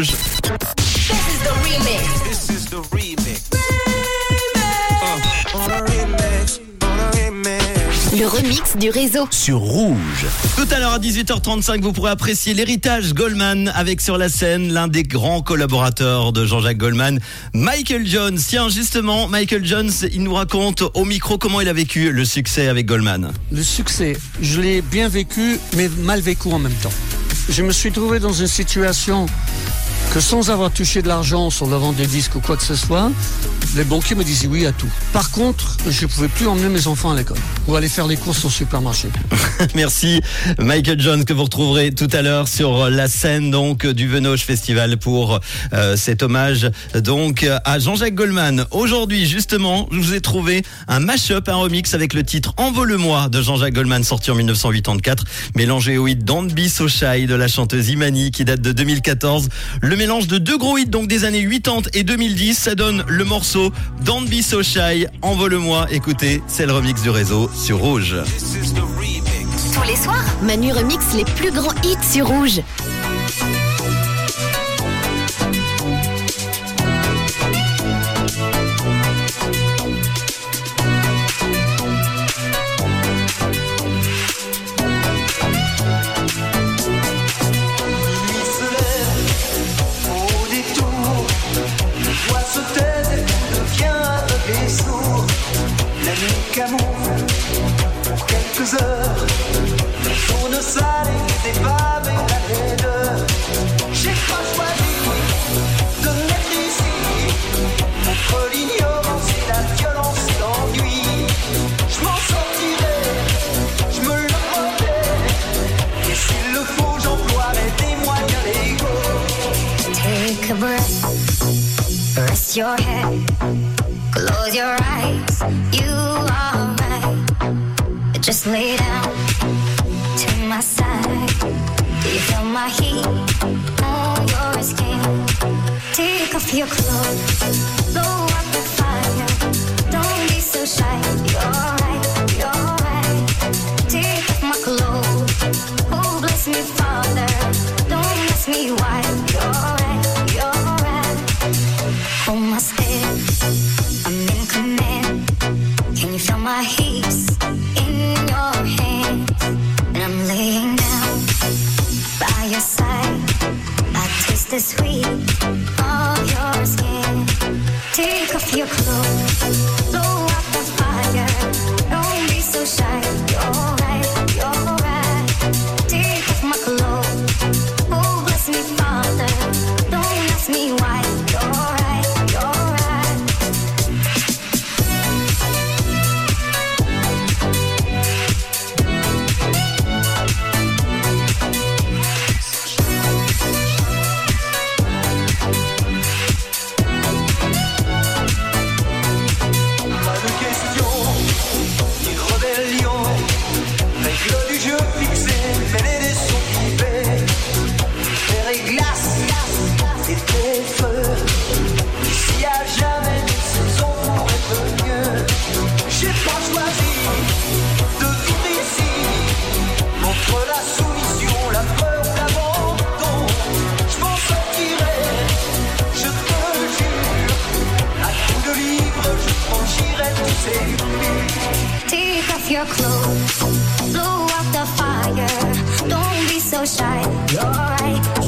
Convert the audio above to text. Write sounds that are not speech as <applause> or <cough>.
Rouge. This is the remix. This is the remix. Le remix du réseau. Sur Rouge. Tout à l'heure à 18h35, vous pourrez apprécier l'héritage Goldman avec sur la scène l'un des grands collaborateurs de Jean-Jacques Goldman, Michael Jones. Tiens, justement, Michael Jones, il nous raconte au micro comment il a vécu le succès avec Goldman. Le succès, je l'ai bien vécu, mais mal vécu en même temps. Je me suis trouvé dans une situation que sans avoir touché de l'argent sur la vente des disques ou quoi que ce soit, les banquiers me disaient oui à tout. Par contre, je ne pouvais plus emmener mes enfants à l'école ou aller faire les courses au supermarché. <laughs> Merci Michael Jones que vous retrouverez tout à l'heure sur la scène donc du Venoge Festival pour euh, cet hommage donc à Jean-Jacques Goldman. Aujourd'hui justement, je vous ai trouvé un mash-up, un remix avec le titre Envole-moi de Jean-Jacques Goldman sorti en 1984, mélangé au hit Don't Be So Shy de la chanteuse Imani qui date de 2014. Le mélange de deux gros hits donc des années 80 et 2010, ça donne le morceau Don't Be So Shy, Envole-moi. Écoutez, c'est le remix du réseau sur Rouge. Tous les soirs, Manu remix les plus grands hits sur Rouge. La nuit camoufle pour quelques heures, la zone sale et des et la laideur. J'ai pas choisi de naître ici, entre l'ignorance et la violence et l'ennui. Je m'en sortirai, je me le. Et s'il le faut, j'emploierai des moyens légaux. Take a breath, rest your head, close your eyes. You are right. Just lay down to my side. Do you feel my heat on your skin? Take off your clothes, off your clothes, your clothes, blow out the fire. Don't be so shy, you're right.